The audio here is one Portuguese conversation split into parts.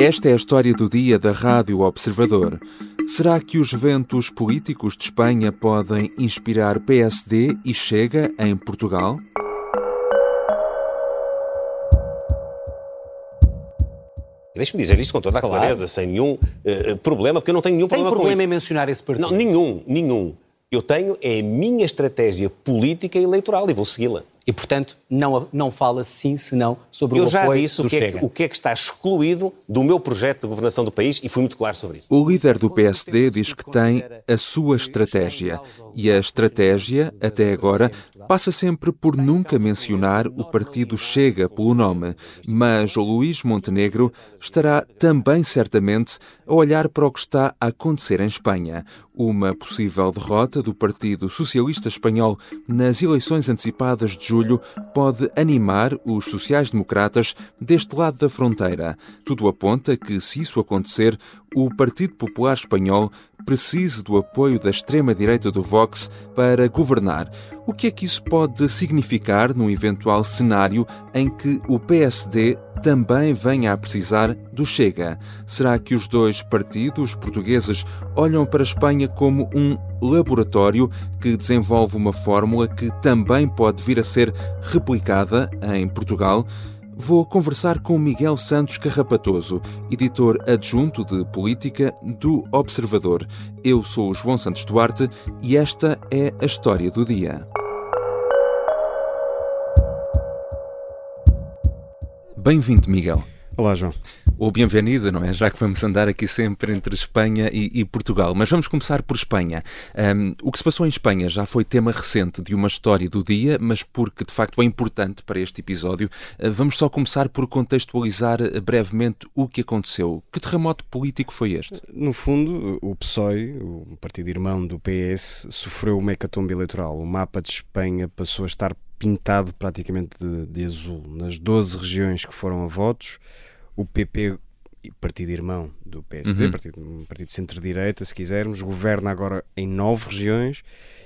Esta é a história do dia da Rádio Observador. Será que os ventos políticos de Espanha podem inspirar PSD e Chega em Portugal? Deixe-me dizer isto com toda a claro. clareza, sem nenhum uh, problema, porque eu não tenho nenhum Tem problema, problema com em mencionar esse partido? Não, nenhum, nenhum. Eu tenho é a minha estratégia política e eleitoral e vou segui-la. E, portanto, não, não fala sim, senão sobre Eu o apoio já disse do o que, é, Chega. o que é que está excluído do meu projeto de governação do país e fui muito claro sobre isso. O líder do PSD diz que tem a sua estratégia. E a estratégia, até agora, passa sempre por nunca mencionar o partido Chega pelo nome. Mas o Luís Montenegro estará também certamente a olhar para o que está a acontecer em Espanha. Uma possível derrota do Partido Socialista Espanhol nas eleições antecipadas de julho pode animar os sociais-democratas deste lado da fronteira. Tudo aponta que, se isso acontecer, o Partido Popular Espanhol precise do apoio da extrema-direita do Vox para governar. O que é que isso pode significar num eventual cenário em que o PSD também venha a precisar do Chega? Será que os dois partidos portugueses olham para a Espanha como um laboratório que desenvolve uma fórmula que também pode vir a ser replicada em Portugal? Vou conversar com Miguel Santos Carrapatoso, editor adjunto de política do Observador. Eu sou o João Santos Duarte e esta é a história do dia. Bem-vindo, Miguel. Olá, João. Ou bem-vindo, não é? Já que vamos andar aqui sempre entre Espanha e, e Portugal. Mas vamos começar por Espanha. Um, o que se passou em Espanha já foi tema recente de uma história do dia, mas porque de facto é importante para este episódio, uh, vamos só começar por contextualizar brevemente o que aconteceu. Que terremoto político foi este? No fundo, o PSOE, o partido irmão do PS, sofreu uma hecatombe eleitoral. O mapa de Espanha passou a estar pintado praticamente de, de azul. Nas 12 regiões que foram a votos, o PP, partido irmão do PSD, uhum. partido, partido centro-direita, se quisermos, governa agora em nove regiões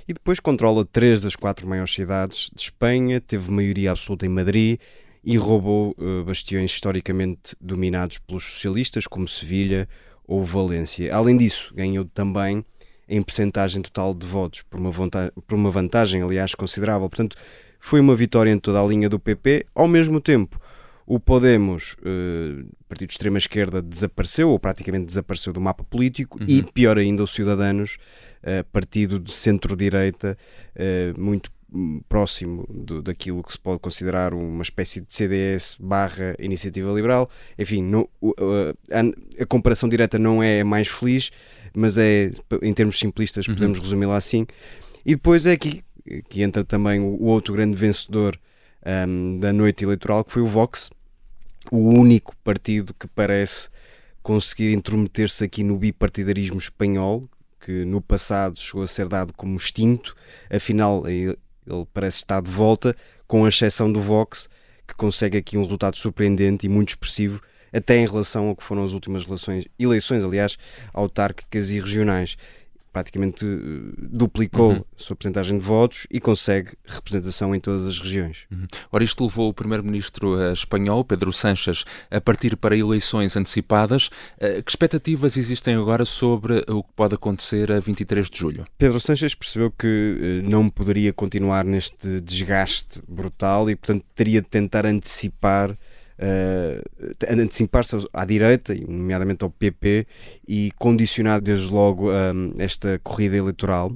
e depois controla três das quatro maiores cidades de Espanha, teve maioria absoluta em Madrid e roubou uh, bastiões historicamente dominados pelos socialistas, como Sevilha ou Valência. Além disso, ganhou também em percentagem total de votos, por uma, por uma vantagem, aliás, considerável. Portanto, foi uma vitória em toda a linha do PP. Ao mesmo tempo, o Podemos, uh, partido de extrema-esquerda, desapareceu, ou praticamente desapareceu do mapa político, uhum. e pior ainda, o Ciudadanos, uh, partido de centro-direita, uh, muito próximo do, daquilo que se pode considerar uma espécie de CDS barra iniciativa liberal. Enfim, não, a, a, comparação direta não é mais feliz, mas é, em termos simplistas, uhum. podemos resumi-la assim. E depois é aqui que entra também o outro grande vencedor um, da noite eleitoral, que foi o Vox, o único partido que parece conseguir intrometer-se aqui no bipartidarismo espanhol, que no passado chegou a ser dado como extinto, afinal ele parece estar de volta, com a exceção do Vox, que consegue aqui um resultado surpreendente e muito expressivo, até em relação ao que foram as últimas eleições, aliás, autárquicas e regionais praticamente eh, duplicou uhum. a sua porcentagem de votos e consegue representação em todas as regiões. Uhum. Ora, isto levou o primeiro-ministro uh, espanhol, Pedro Sánchez, a partir para eleições antecipadas. Uh, que expectativas existem agora sobre o que pode acontecer a 23 de julho? Pedro Sánchez percebeu que não poderia continuar neste desgaste brutal e, portanto, teria de tentar antecipar uh, antecipar-se à direita, nomeadamente ao PP, e condicionar desde logo um, esta corrida eleitoral.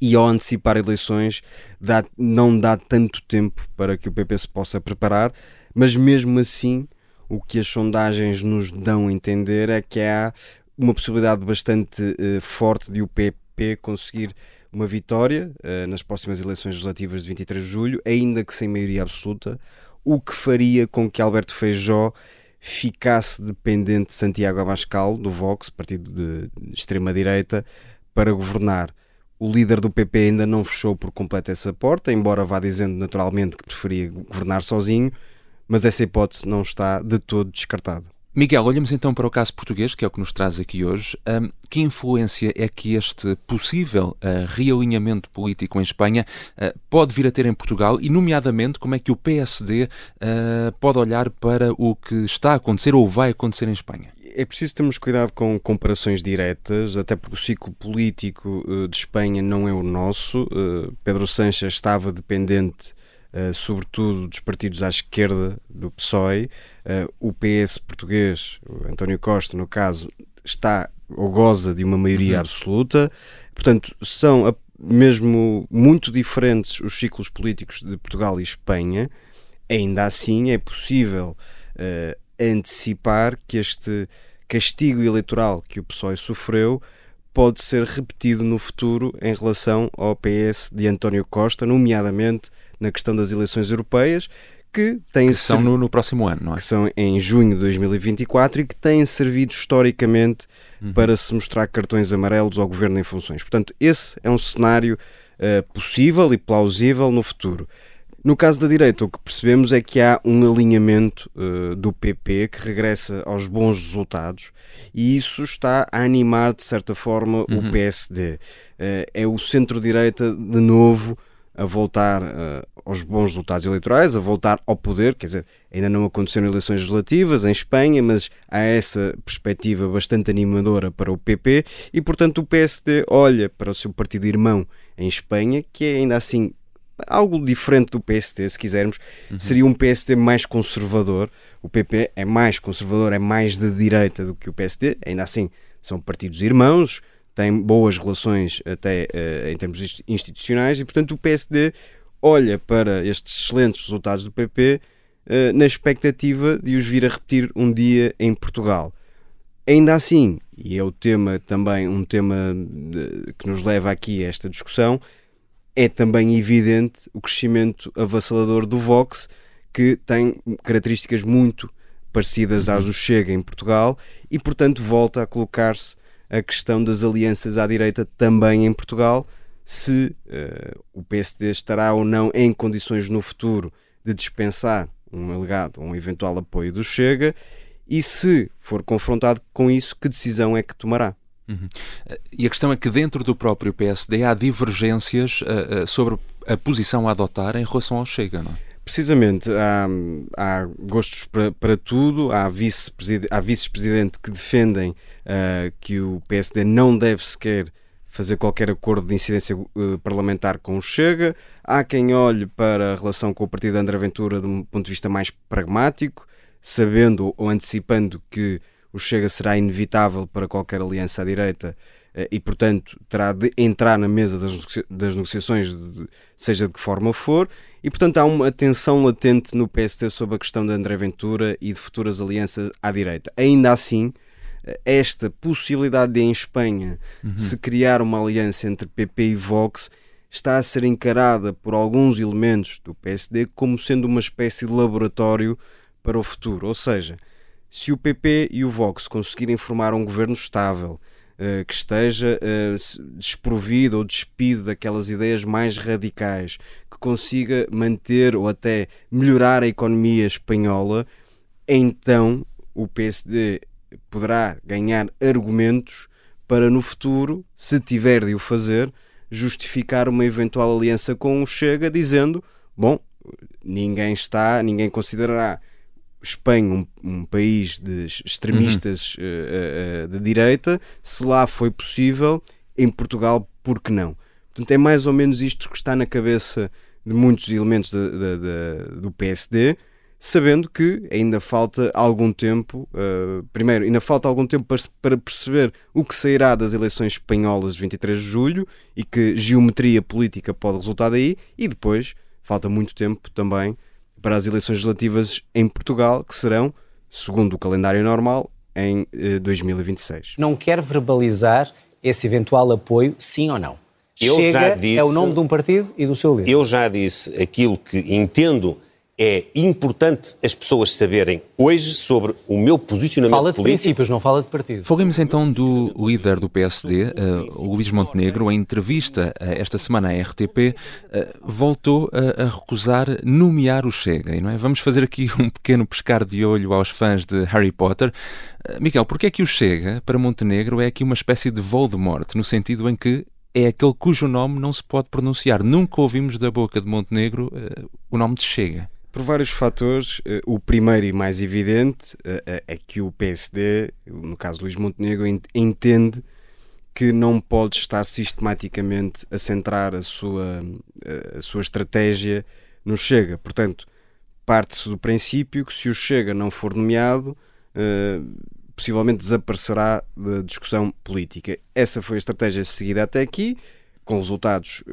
E ao antecipar eleições, dá, não dá tanto tempo para que o PP se possa preparar, mas mesmo assim, o que as sondagens nos dão a entender é que há uma possibilidade bastante uh, forte de o PP conseguir uma vitória uh, nas próximas eleições legislativas de 23 de julho, ainda que sem maioria absoluta, o que faria com que Alberto Feijó ficasse dependente de Santiago Abascal, do Vox, partido de extrema-direita, para governar. O líder do PP ainda não fechou por completo essa porta, embora vá dizendo naturalmente que preferia governar sozinho, mas essa hipótese não está de todo descartada. Miguel, olhamos então para o caso português, que é o que nos traz aqui hoje. Um, que influência é que este possível uh, realinhamento político em Espanha uh, pode vir a ter em Portugal e, nomeadamente, como é que o PSD uh, ah, pode olhar para o que está a acontecer ou vai acontecer em Espanha? É preciso termos cuidado com comparações diretas, até porque o ciclo político de Espanha não é o nosso. Pedro Sanches estava dependente Uh, sobretudo dos partidos à esquerda do PSOE. Uh, o PS português, António Costa, no caso, está ou goza de uma maioria uhum. absoluta. Portanto, são a, mesmo muito diferentes os ciclos políticos de Portugal e Espanha. Ainda assim, é possível uh, antecipar que este castigo eleitoral que o PSOE sofreu pode ser repetido no futuro em relação ao PS de António Costa, nomeadamente na questão das eleições europeias, que têm que são no, no, próximo ano, não é? Que são em junho de 2024 e que têm servido historicamente uhum. para se mostrar cartões amarelos ao governo em funções. Portanto, esse é um cenário uh, possível e plausível no futuro. No caso da direita, o que percebemos é que há um alinhamento uh, do PP que regressa aos bons resultados e isso está a animar, de certa forma, uhum. o PSD. Uh, eh, é o centro-direita, de novo, a voltar uh, aos bons resultados eleitorais, a voltar ao poder, quer dizer, ainda não aconteceram eleições legislativas em Espanha, mas há essa perspectiva bastante animadora para o PP e, portanto, o PSD olha para o seu partido irmão em Espanha, que é ainda assim algo diferente do PSD, se quisermos, uhum. seria um PSD mais conservador. O PP é mais conservador, é mais de direita do que o PSD, ainda assim são partidos irmãos, tem boas relações até uh, em termos institucionais e, portanto, o PSD olha para estes excelentes resultados do PP eh, na expectativa de os vir a repetir um dia em Portugal. Ainda assim, e é o tema também, um tema que nos leva aqui a esta discussão, é também evidente o crescimento avassalador do Vox, que tem características muito parecidas às do Chega em Portugal e, portanto, volta a colocar-se a questão das alianças à direita também em Portugal, se uh, o PSD estará ou não em condições no futuro de dispensar um alegado ou um eventual apoio do Chega e se for confrontado com isso, que decisão é que tomará? Uhum. E a questão é que dentro do próprio PSD há divergências uh, uh, sobre a posição a adotar em relação ao Chega, não é? Precisamente, há, há gostos para, para tudo, há vice-presidente vice que defendem uh, que o PSD não deve sequer fazer qualquer acordo de incidência uh, parlamentar com o Chega, há quem olhe para a relação com o partido de André Ventura de um ponto de vista mais pragmático, sabendo ou antecipando que o Chega será inevitável para qualquer aliança à direita uh, e, portanto, terá de entrar na mesa das, das negociações, de, seja de que forma for, e, portanto, há uma tensão latente no PST sobre a questão de André Ventura e de futuras alianças à direita. Ainda assim, esta possibilidade de, em Espanha, uhum. se criar uma aliança entre PP e Vox está a ser encarada por alguns elementos do PSD como sendo uma espécie de laboratório para o futuro. Ou seja, se o PP e o Vox conseguirem formar um governo estável, uh, que esteja uh, desprovido ou despido daquelas ideias mais radicais, que consiga manter ou até melhorar a economia espanhola, então o PSD poderá ganhar argumentos para no futuro, se tiver de o fazer, justificar uma eventual aliança com o Chega, dizendo: bom, ninguém está, ninguém considerará Espanha um, um país de extremistas uhum. uh, uh, de direita, se lá foi possível, em Portugal, por que não? Portanto, é mais ou menos isto que está na cabeça de muitos elementos de, de, de, do PSD, sabendo que ainda falta algum tempo, uh, primeiro, ainda falta algum tempo para, para, perceber o que sairá das eleições espanholas de 23 de julho e que geometria política pode resultar daí, e depois falta muito tempo também para as eleições legislativas em Portugal, que serão, segundo o calendário normal, em uh, 2026. Não quer verbalizar esse eventual apoio, sim ou não? Eu Chega disse, é o nome de um partido e do seu líder. Eu já disse aquilo que entendo é importante as pessoas saberem hoje sobre o meu posicionamento fala de político. princípios, não fala de partido. Falemos então do líder do PSD, uh, Luís Montenegro, em entrevista uh, esta semana à RTP, uh, voltou a, a, recusar nomear o Chega. Não é? Vamos fazer aqui um pequeno pescar de olho aos fãs de Harry Potter. Uh, Miguel, porquê é que o Chega, para Montenegro, é aqui uma espécie de Voldemort, no sentido em que é aquele cujo nome não se pode pronunciar. Nunca ouvimos da boca de Montenegro o nome de Chega. Por vários fatores. Eh, o primeiro e mais evidente eh, eh, é que o PSD, no caso Luís Montenegro, entende que não pode estar sistematicamente a centrar a sua, a sua estratégia no Chega. Portanto, parte-se do princípio que se o Chega não for nomeado, possivelmente desaparecerá da discussão política. Essa foi a estratégia seguida até aqui, com resultados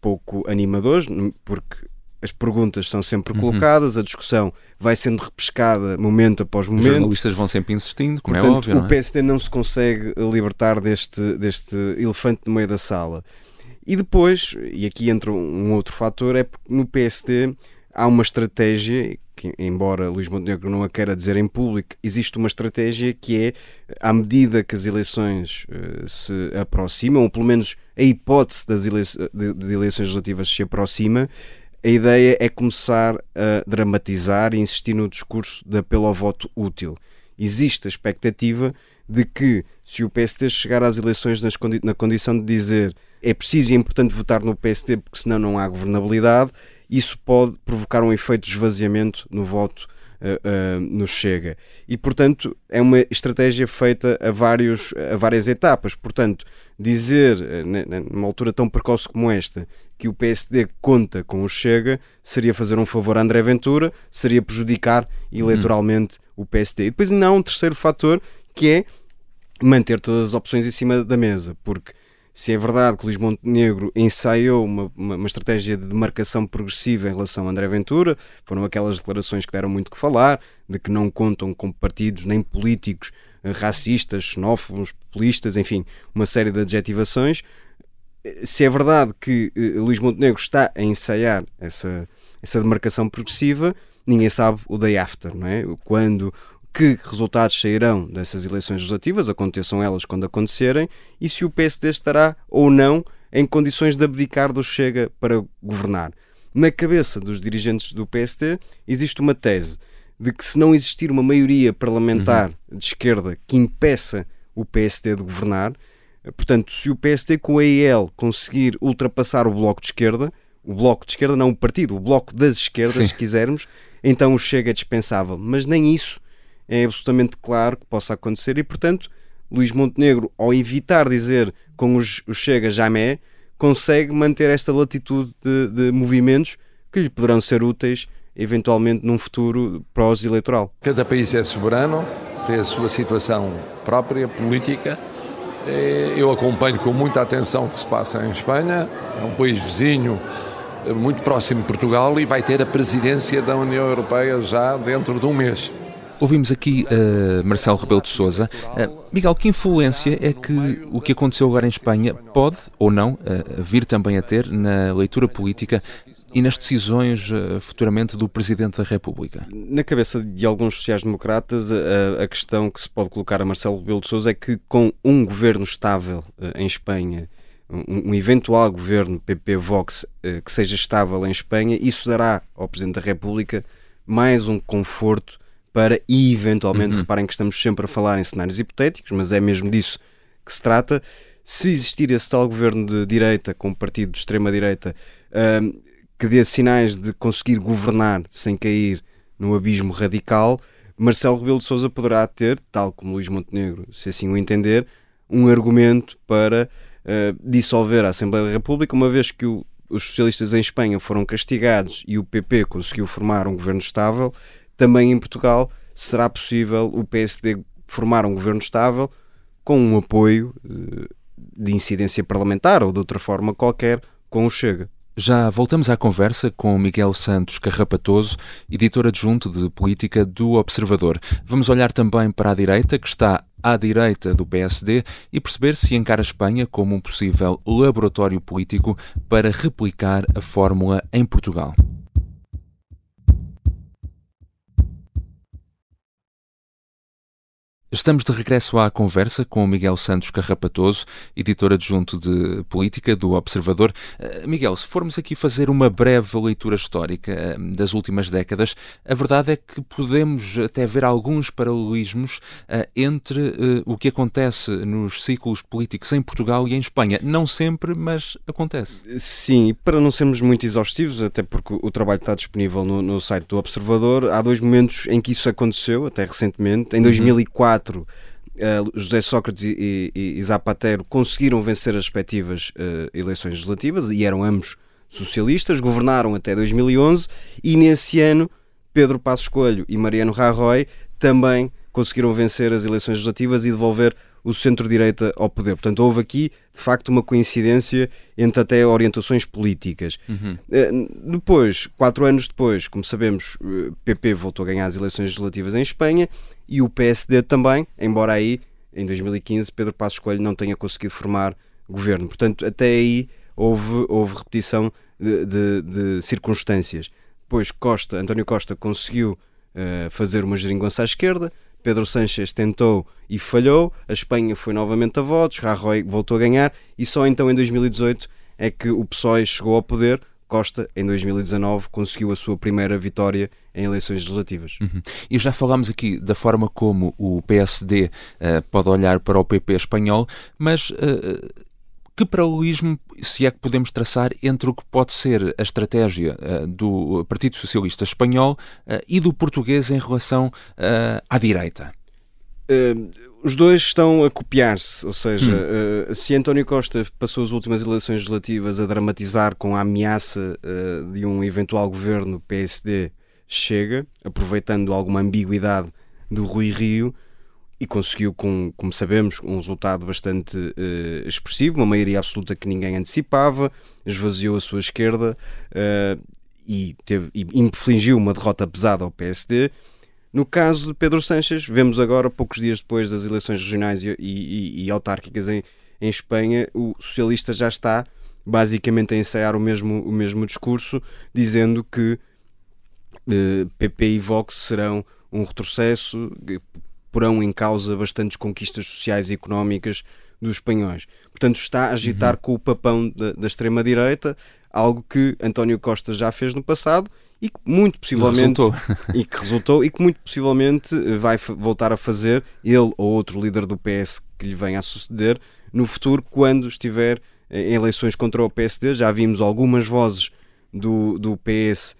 pouco animadores, porque as perguntas são sempre uhum. colocadas, uhum. a discussão vai sendo repescada momento após momento. Os jornalistas vão sempre insistindo, como é Portanto, é óbvio. O PSD não, é? não se consegue libertar deste, deste elefante no meio da sala. E depois, e aqui entra um outro fator, é porque no PSD há uma estratégia, que, embora Luís Montenegro não a queira dizer em público, existe uma estratégia que é, à medida que as eleições uh, se aproximam, ou pelo menos a hipótese das ele de, de eleições legislativas se aproxima, a ideia é começar a dramatizar e insistir no discurso de apelo ao voto útil. Existe a expectativa de que, se o PSD chegar às eleições na condição de dizer é preciso e é importante votar no PSD porque senão não há governabilidade, isso pode provocar um efeito de esvaziamento no voto uh, uh, no Chega. E, portanto, é uma estratégia feita a, vários, a várias etapas. Portanto, dizer, uh, numa altura tão precoce como esta, que o PSD conta com o Chega seria fazer um favor a André Ventura, seria prejudicar eleitoralmente hum. o PSD. E depois ainda há um terceiro fator que é manter todas as opções em cima da mesa, porque se é verdade que Luís Montenegro ensaiou uma, uma, uma, estratégia de demarcação progressiva em relação a André Ventura, foram aquelas declarações que deram muito que falar, de que não contam com partidos nem políticos eh, racistas, xenófobos, populistas, enfim, uma série de adjetivações. Se é verdade que uh, Luís Montenegro está a ensaiar essa, essa demarcação progressiva, ninguém sabe o day after, não é? Quando que resultados sairão dessas eleições legislativas, aconteçam elas quando acontecerem, e se o PSD estará ou não em condições de abdicar do Chega para governar. Na cabeça dos dirigentes do PSD existe uma tese de que se não existir uma maioria parlamentar uhum. de esquerda que impeça o PSD de governar, portanto, se o PSD com a EL conseguir ultrapassar o Bloco de Esquerda, o Bloco de Esquerda não o partido, o Bloco das Esquerdas, Sim. se quisermos, então o Chega é dispensável. Mas nem isso é absolutamente claro que possa acontecer e, portanto, Luís Montenegro, ao evitar dizer com os, os Chega jamais, consegue manter esta latitude de, de movimentos que lhe poderão ser úteis eventualmente num futuro pós-eleitoral. Cada país é soberano, tem a sua situação própria, política. Eu acompanho com muita atenção o que se passa em Espanha, é um país vizinho, muito próximo de Portugal e vai ter a presidência da União Europeia já dentro de um mês. Ouvimos aqui uh, Marcelo Rebelo de Sousa. Uh, Miguel, que influência é que o que aconteceu agora em Espanha pode ou não uh, vir também a ter na leitura política e nas decisões futuramente do Presidente da República? Na cabeça de alguns sociais-democratas, a, a, questão que se pode colocar a Marcelo Rebelo de Sousa é que com um governo estável em Espanha, um, um eventual governo PP-Vox que seja estável em Espanha, isso dará ao Presidente da República mais um conforto para, e eventualmente, uhum. reparem que estamos sempre a falar em cenários hipotéticos, mas é mesmo disso que se trata. Se existir esse tal governo de direita, com um partido de extrema-direita, um, que dê sinais de conseguir governar sem cair no abismo radical, Marcelo Rebelo de Sousa poderá ter, tal como Luís Montenegro, se assim o entender, um argumento para uh, dissolver a Assembleia da República, uma vez que o, os socialistas em Espanha foram castigados e o PP conseguiu formar um governo estável, também em Portugal será possível o PSD formar um governo estável com um apoio eh, de incidência parlamentar ou de outra forma qualquer com o Chega. Já voltamos à conversa com Miguel Santos Carrapatoso, editor adjunto de política do Observador. Vamos olhar também para a direita, que está à direita do PSD, e perceber se encara a Espanha como um possível laboratório político para replicar a fórmula em Portugal. Estamos de regresso à conversa com Miguel Santos Carrapatoso, editor adjunto de política do Observador. Uh, Miguel, se formos aqui fazer uma breve leitura histórica uh, das últimas décadas, a verdade é que podemos até ver alguns paralelismos uh, entre o que acontece nos ciclos políticos em Portugal e em Espanha. Não sempre, mas acontece. Sim, e para não sermos muito exaustivos, até porque o trabalho está disponível no, no site do Observador, há dois momentos em que isso aconteceu, até recentemente. Em 2004, 2004, uh, eh, José Sócrates e, e, e, Zapatero conseguiram vencer as respectivas uh, eleições legislativas e eram ambos socialistas, governaram até 2011 e nesse ano Pedro Passos Coelho e Mariano Rajoy também conseguiram vencer as eleições legislativas e devolver o centro-direita ao poder. Portanto, houve aqui, de facto, uma coincidência entre até orientações políticas. Uhum. Eh, depois, quatro anos depois, como sabemos, PP voltou a ganhar as eleições legislativas em Espanha e o PSD também, embora aí, em 2015, Pedro Passos Coelho não tenha conseguido formar governo. Portanto, até aí houve, houve repetição de, de, de circunstâncias. Depois Costa, António Costa conseguiu uh, fazer uma geringonça à esquerda, Pedro Sánchez tentou e falhou, a Espanha foi novamente a votos, Rajoy voltou a ganhar e só então em 2018 é que o PSOE chegou ao poder, Costa, em 2019, conseguiu a sua primeira vitória em eleições legislativas. Uhum. E já falámos aqui da forma como o PSD uh, eh, pode olhar para o PP espanhol, mas uh, que paralelismo, se é que podemos traçar, entre o que pode ser a estratégia uh, do Partido Socialista Espanhol e do português em relação à direita? Os dois estão a copiar-se, ou seja, hum. uh, se António Costa passou as últimas eleições legislativas a dramatizar com a ameaça uh, de um eventual governo PSD chega, aproveitando alguma ambiguidade do Rui Rio, e conseguiu, com, como sabemos, um resultado bastante uh, expressivo, uma maioria absoluta que ninguém antecipava, esvaziou a sua esquerda e, teve, e infligiu uma derrota pesada ao PSD no caso de Pedro Sanches, vemos agora, poucos dias depois das eleições regionais e, e, e autárquicas em, em Espanha, o socialista já está basicamente a ensaiar o mesmo, o mesmo discurso, dizendo que eh, PP e Vox serão um retrocesso, porão em causa bastantes conquistas sociais e económicas dos espanhóis. Portanto, está a agitar uhum. com o papão da, da extrema-direita, algo que António Costa já fez no passado e que muito possivelmente e, e que resultou e que muito possivelmente vai voltar a fazer ele ou outro líder do PS que lhe venha a suceder no futuro quando estiver eh, em eleições contra o PSD. Já vimos algumas vozes do, do PS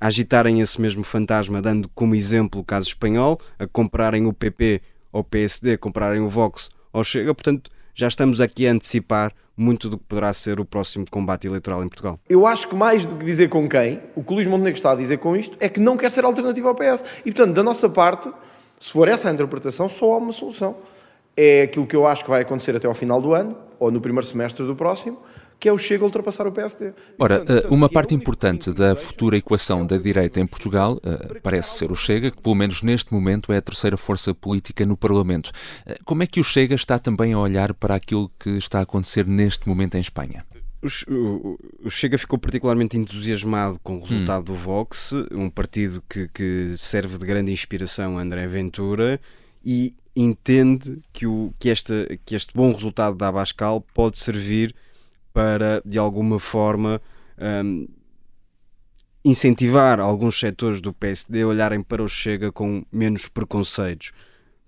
agitarem esse mesmo fantasma, dando como exemplo o caso espanhol, a comprarem o PP ao PSD, comprarem o Vox ao Chega. Portanto, já estamos aqui a antecipar muito do que poderá ser o próximo combate eleitoral em Portugal. Eu acho que mais do que dizer com quem, o que o Luís Montenegro está a dizer com isto é que não quer ser alternativa ao PS. E, portanto, da nossa parte, se for essa a interpretação, só há uma solução. É aquilo que eu acho que vai acontecer até ao final do ano, ou no primeiro semestre do próximo, que é o Chega a ultrapassar o PSD. Ora, eh, uma parte importante da futura equação da direita em Portugal eh, parece ser o Chega, que pelo menos neste momento é a terceira força política no Parlamento. Eh, como é que o Chega está também a olhar para aquilo que está a acontecer neste momento em Espanha? O, Chega ficou particularmente entusiasmado com o resultado hum. do Vox, um partido que, que serve de grande inspiração a André Ventura e entende que, o, que, esta, que este bom resultado da Abascal pode servir para, de alguma forma, um, incentivar alguns setores do PSD a olharem para o Chega com menos preconceitos.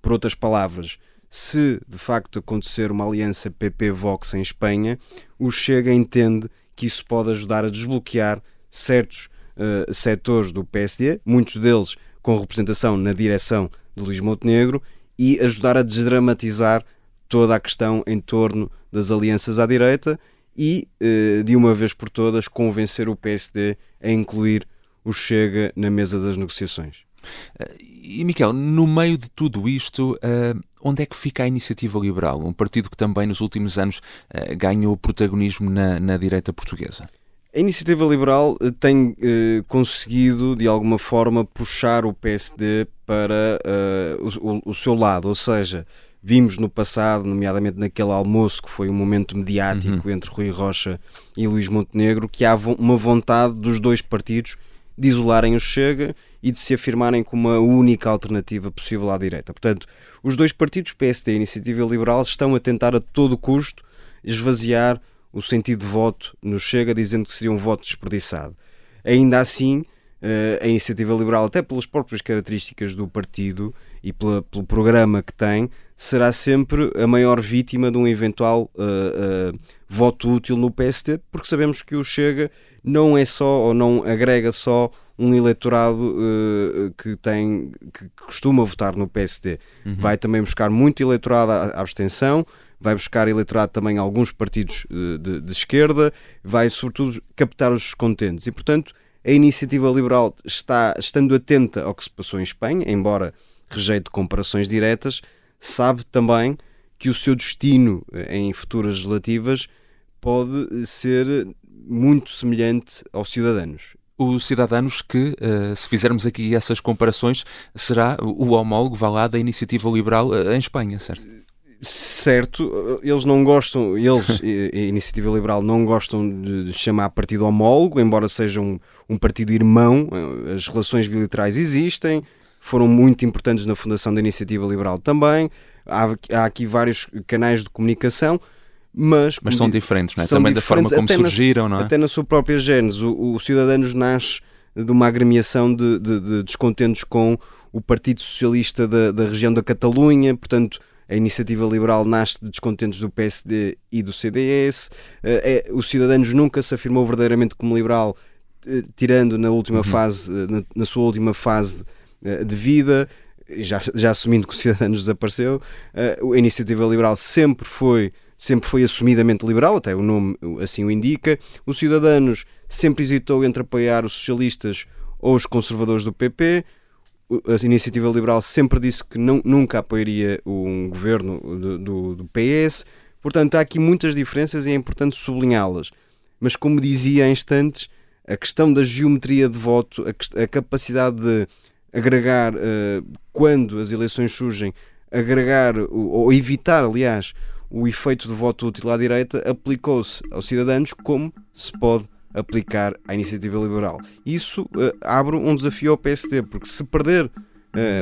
Por outras palavras, se de facto acontecer uma aliança PP-Vox em Espanha, o Chega entende que isso pode ajudar a desbloquear certos uh, setores do PSD, muitos deles com representação na direção de Luís Montenegro, e ajudar a desdramatizar toda a questão em torno das alianças à direita e, eh, de uma vez por todas, convencer o PSD a incluir o Chega na mesa das negociações. Eh, e, Miquel, no meio de tudo isto, uh, onde é que fica a Iniciativa Liberal? Um partido que também nos últimos anos ganhou protagonismo na, na, direita portuguesa. A Iniciativa Liberal tem uh, conseguido, de alguma forma, puxar o PSD para o, o, o seu lado, ou seja, Vimos no passado, nomeadamente naquele almoço que foi um momento mediático uhum. entre Rui Rocha e Luís Montenegro, que há uma vontade dos dois partidos de isolarem o Chega e de se afirmarem como a única alternativa possível à direita. Portanto, os dois partidos, PSD e Iniciativa Liberal, estão a tentar a todo custo esvaziar o sentido de voto no Chega, dizendo que seria um voto desperdiçado. Ainda assim, a Iniciativa Liberal, até pelas próprias características do partido e pela, pelo programa que tem, será sempre a maior vítima de um eventual uh, uh, voto útil no PST, porque sabemos que o Chega não é só ou não agrega só um eleitorado uh, que tem que costuma votar no PSD. Uhum. Vai também buscar muito eleitorado à, abstenção, vai buscar eleitorado também em alguns partidos de, de, esquerda, vai sobretudo captar os descontentes. E, portanto, a iniciativa liberal está estando atenta ao que se passou em Espanha, embora rejeite comparações diretas, sabe também que o seu destino eh, em futuras legislativas pode ser muito semelhante aos cidadãos. Os cidadãos que, eh, se fizermos aqui essas comparações, será o homólogo, vá lá, da iniciativa liberal eh, em Espanha, certo? Certo, eles não gostam, eles, a Iniciativa Liberal, não gostam de chamar partido homólogo, embora seja um, um partido irmão, as relações bilaterais existem, foram muito importantes na fundação da Iniciativa Liberal também. Há, há aqui vários canais de comunicação, mas, mas são diferentes, não é? também da forma como surgiram, na, não é? Até na sua própria gênese. O, o Cidadanos nasce de uma agremiação de, de, de descontentos com o Partido Socialista da, da região da Catalunha, portanto. A iniciativa liberal nasce de descontentes do PSD e do CDS. Eh, é, o Cidadanos nunca se afirmou verdadeiramente como liberal, eh, tirando na última uhum. fase, eh, na, na, sua última fase de vida, já, já assumindo que o Cidadanos desapareceu, a iniciativa liberal sempre foi sempre foi assumidamente liberal, até o nome assim o indica. O Cidadanos sempre hesitou entre apoiar os socialistas ou os conservadores do PP. A iniciativa liberal sempre disse que não, nunca apoiaria um governo do, do, do PS. Portanto, há aqui muitas diferenças e é importante sublinhá-las. Mas, como dizia há instantes, a questão da geometria de voto, a, a capacidade de agregar, uh, quando as eleições surgem, agregar ou evitar, aliás, o efeito do voto útil à direita aplicou-se aos cidadãos como se pode aplicar à iniciativa liberal. Isso uh, abre um desafio ao PSD, porque se perder uh,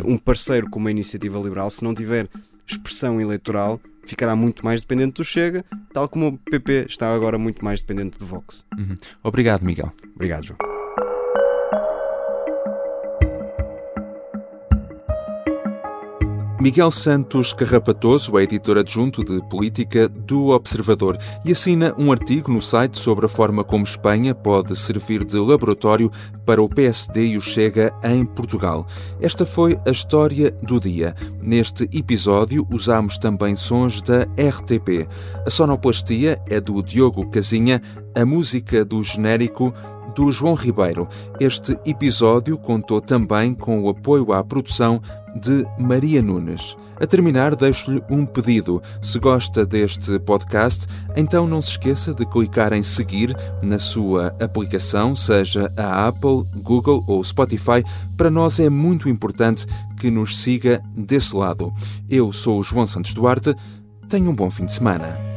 um parceiro como a iniciativa liberal, se não tiver expressão eleitoral, ficará muito mais dependente do Chega, tal como o PP está agora muito mais dependente do Vox. Uhum. Obrigado, Miguel. Obrigado, João. Miguel Santos Carrapatoso é editor adjunto de política do Observador e assina um artigo no site sobre a forma como Espanha pode servir de laboratório para o PSD e o Chega em Portugal. Esta foi a história do dia. Neste episódio usamos também sons da RTP. A sonoplastia é do Diogo Casinha, a música do genérico do João Ribeiro. Este episódio contou também com o apoio à produção de Maria Nunes. A terminar, deixo-lhe um pedido. Se gosta deste podcast, então não se esqueça de clicar em seguir na sua aplicação, seja a Apple, Google ou Spotify. Para nós é muito importante que nos siga desse lado. Eu sou o João Santos Duarte. Tenha um bom fim de semana.